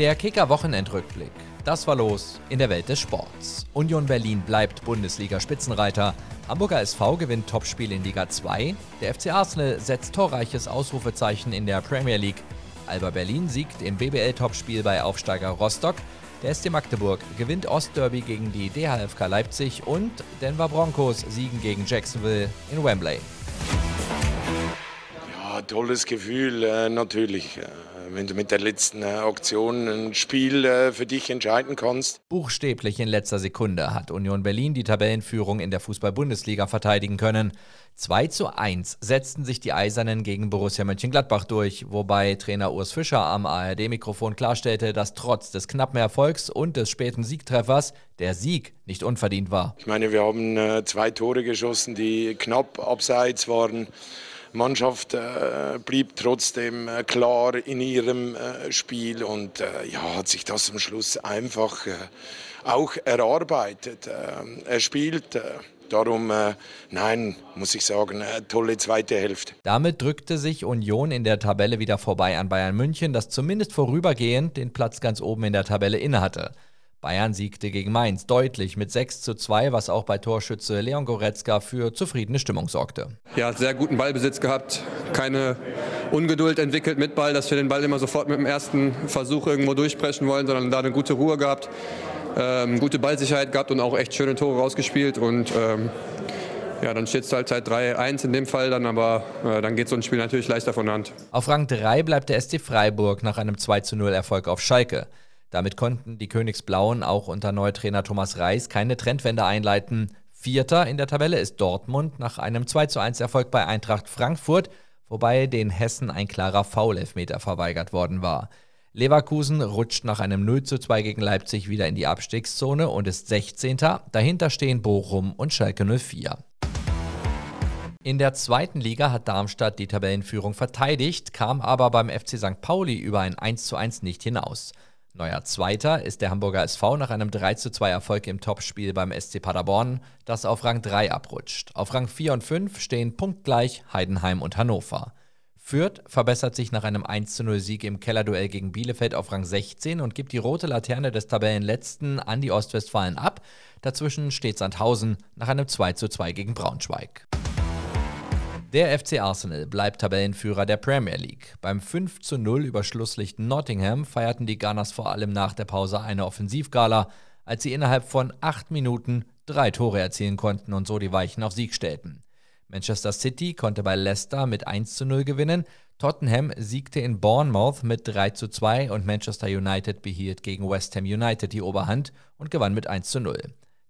Der Kicker-Wochenendrückblick. Das war los in der Welt des Sports. Union Berlin bleibt Bundesliga-Spitzenreiter. Hamburger SV gewinnt Topspiel in Liga 2. Der FC Arsenal setzt torreiches Ausrufezeichen in der Premier League. Alba Berlin siegt im BBL-Topspiel bei Aufsteiger Rostock. Der SC Magdeburg gewinnt Ostderby gegen die DHFK Leipzig und Denver Broncos siegen gegen Jacksonville in Wembley. Tolles Gefühl, äh, natürlich. Äh, wenn du mit der letzten äh, Aktion ein Spiel für dich entscheiden kannst. Buchstäblich in letzter Sekunde hat Union Berlin die Tabellenführung in der Fußball-Bundesliga verteidigen können. 2 zu 1 setzten sich die Eisernen gegen Borussia Mönchengladbach durch, wobei Trainer Urs Fischer am ARD-Mikrofon klarstellte, dass trotz des knappen Erfolgs und des späten Siegtreffers der Sieg nicht unverdient war. Ich meine, wir haben zwei Tore geschossen, die knapp abseits waren. Mannschaft äh, blieb trotzdem äh, klar in ihrem äh, Spiel und äh, ja, hat sich das am Schluss einfach äh, auch erarbeitet. Äh, er spielt. Darum, äh, nein, muss ich sagen, tolle zweite Hälfte. Damit drückte sich Union in der Tabelle wieder vorbei an Bayern München, das zumindest vorübergehend den Platz ganz oben in der Tabelle innehatte. Bayern siegte gegen Mainz deutlich mit 6 zu 2, was auch bei Torschütze Leon Goretzka für zufriedene Stimmung sorgte. Ja, sehr guten Ballbesitz gehabt, keine Ungeduld entwickelt mit Ball, dass wir den Ball immer sofort mit dem ersten Versuch irgendwo durchbrechen wollen, sondern da eine gute Ruhe gehabt, ähm, gute Ballsicherheit gehabt und auch echt schöne Tore rausgespielt und ähm, ja, dann steht es halt seit 3-1 in dem Fall dann, aber äh, dann geht so ein Spiel natürlich leichter von der Hand. Auf Rang 3 bleibt der SC Freiburg nach einem 2-0 Erfolg auf Schalke. Damit konnten die Königsblauen auch unter Neutrainer Thomas Reis keine Trendwende einleiten. Vierter in der Tabelle ist Dortmund nach einem 2:1 Erfolg bei Eintracht Frankfurt, wobei den Hessen ein klarer Foulelfmeter verweigert worden war. Leverkusen rutscht nach einem 0:2 gegen Leipzig wieder in die Abstiegszone und ist 16. Dahinter stehen Bochum und Schalke 04. In der zweiten Liga hat Darmstadt die Tabellenführung verteidigt, kam aber beim FC St. Pauli über ein 1:1 nicht hinaus. Neuer Zweiter ist der Hamburger SV nach einem 3:2 Erfolg im Topspiel beim SC Paderborn, das auf Rang 3 abrutscht. Auf Rang 4 und 5 stehen punktgleich Heidenheim und Hannover. Fürth verbessert sich nach einem 1:0 Sieg im Kellerduell gegen Bielefeld auf Rang 16 und gibt die rote Laterne des Tabellenletzten an die Ostwestfalen ab. Dazwischen steht Sandhausen nach einem 2:2 gegen Braunschweig. Der FC Arsenal bleibt Tabellenführer der Premier League. Beim 5 zu 0 über Schlusslicht Nottingham feierten die Gunners vor allem nach der Pause eine Offensivgala, als sie innerhalb von acht Minuten drei Tore erzielen konnten und so die Weichen auf Sieg stellten. Manchester City konnte bei Leicester mit 1 zu 0 gewinnen, Tottenham siegte in Bournemouth mit 3 zu 2 und Manchester United behielt gegen West Ham United die Oberhand und gewann mit 1 zu 0.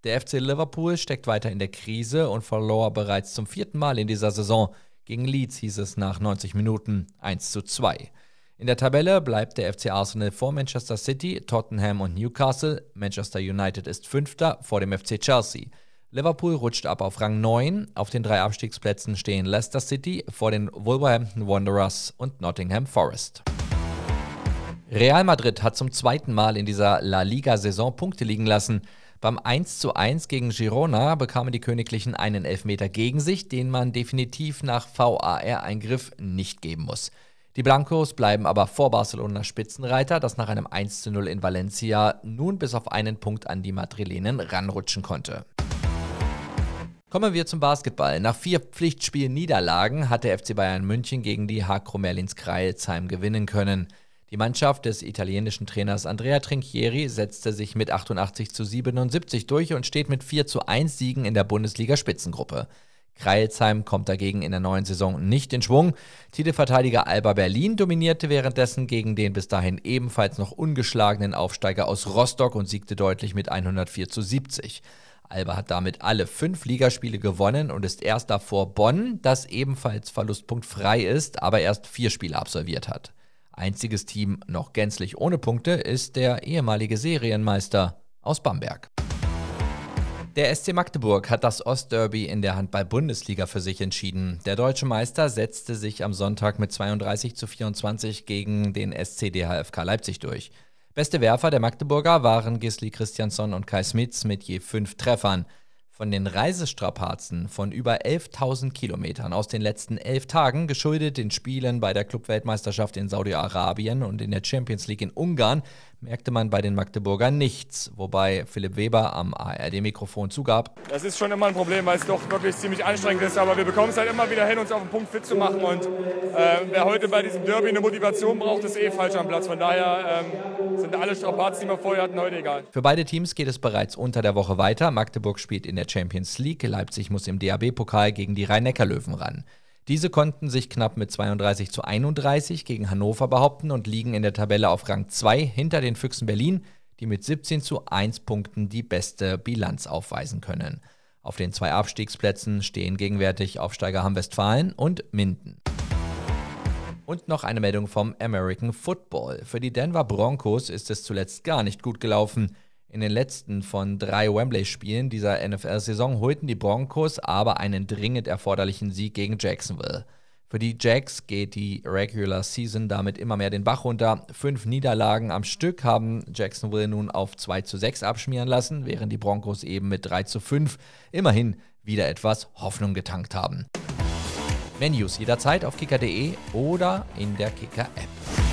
Der FC Liverpool steckt weiter in der Krise und verlor bereits zum vierten Mal in dieser Saison. Gegen Leeds hieß es nach 90 Minuten 1 zu 2. In der Tabelle bleibt der FC Arsenal vor Manchester City, Tottenham und Newcastle. Manchester United ist Fünfter vor dem FC Chelsea. Liverpool rutscht ab auf Rang 9. Auf den drei Abstiegsplätzen stehen Leicester City vor den Wolverhampton Wanderers und Nottingham Forest. Real Madrid hat zum zweiten Mal in dieser La Liga-Saison Punkte liegen lassen. Beim 1:1 gegen Girona bekamen die Königlichen einen Elfmeter gegen sich, den man definitiv nach VAR-Eingriff nicht geben muss. Die Blancos bleiben aber vor Barcelona Spitzenreiter, das nach einem 1:0 in Valencia nun bis auf einen Punkt an die Madrilenen ranrutschen konnte. Kommen wir zum Basketball. Nach vier Pflichtspiel-Niederlagen hat der FC Bayern München gegen die Hakro Merlins Kreilsheim gewinnen können. Die Mannschaft des italienischen Trainers Andrea Trinchieri setzte sich mit 88 zu 77 durch und steht mit 4 zu 1 Siegen in der Bundesliga-Spitzengruppe. Kreilsheim kommt dagegen in der neuen Saison nicht in Schwung. Titelverteidiger Alba Berlin dominierte währenddessen gegen den bis dahin ebenfalls noch ungeschlagenen Aufsteiger aus Rostock und siegte deutlich mit 104 zu 70. Alba hat damit alle fünf Ligaspiele gewonnen und ist erst davor Bonn, das ebenfalls verlustpunktfrei ist, aber erst vier Spiele absolviert hat. Einziges Team noch gänzlich ohne Punkte ist der ehemalige Serienmeister aus Bamberg. Der SC Magdeburg hat das Ostderby in der Handball-Bundesliga für sich entschieden. Der deutsche Meister setzte sich am Sonntag mit 32 zu 24 gegen den SC DHFK Leipzig durch. Beste Werfer der Magdeburger waren Gisli Christiansson und Kai Smits mit je fünf Treffern. Von den Reisestrapazen von über 11.000 Kilometern aus den letzten elf Tagen, geschuldet den Spielen bei der Clubweltmeisterschaft in Saudi-Arabien und in der Champions League in Ungarn, merkte man bei den Magdeburgern nichts, wobei Philipp Weber am ARD-Mikrofon zugab. Das ist schon immer ein Problem, weil es doch wirklich ziemlich anstrengend ist, aber wir bekommen es halt immer wieder hin, uns auf den Punkt fit zu machen und äh, wer heute bei diesem Derby eine Motivation braucht, ist eh falsch am Platz. Von daher ähm, sind alle Strapazen, die wir vorher hatten, heute egal. Für beide Teams geht es bereits unter der Woche weiter. Magdeburg spielt in der Champions League, Leipzig muss im DAB-Pokal gegen die Rhein-Neckar-Löwen ran. Diese konnten sich knapp mit 32 zu 31 gegen Hannover behaupten und liegen in der Tabelle auf Rang 2 hinter den Füchsen Berlin, die mit 17 zu 1 Punkten die beste Bilanz aufweisen können. Auf den zwei Abstiegsplätzen stehen gegenwärtig Aufsteiger Hamm-Westfalen und Minden. Und noch eine Meldung vom American Football. Für die Denver Broncos ist es zuletzt gar nicht gut gelaufen. In den letzten von drei Wembley-Spielen dieser NFL-Saison holten die Broncos aber einen dringend erforderlichen Sieg gegen Jacksonville. Für die Jacks geht die Regular Season damit immer mehr den Bach runter. Fünf Niederlagen am Stück haben Jacksonville nun auf 2 zu 6 abschmieren lassen, während die Broncos eben mit 3 zu 5 immerhin wieder etwas Hoffnung getankt haben. Menus jederzeit auf kicker.de oder in der Kicker-App.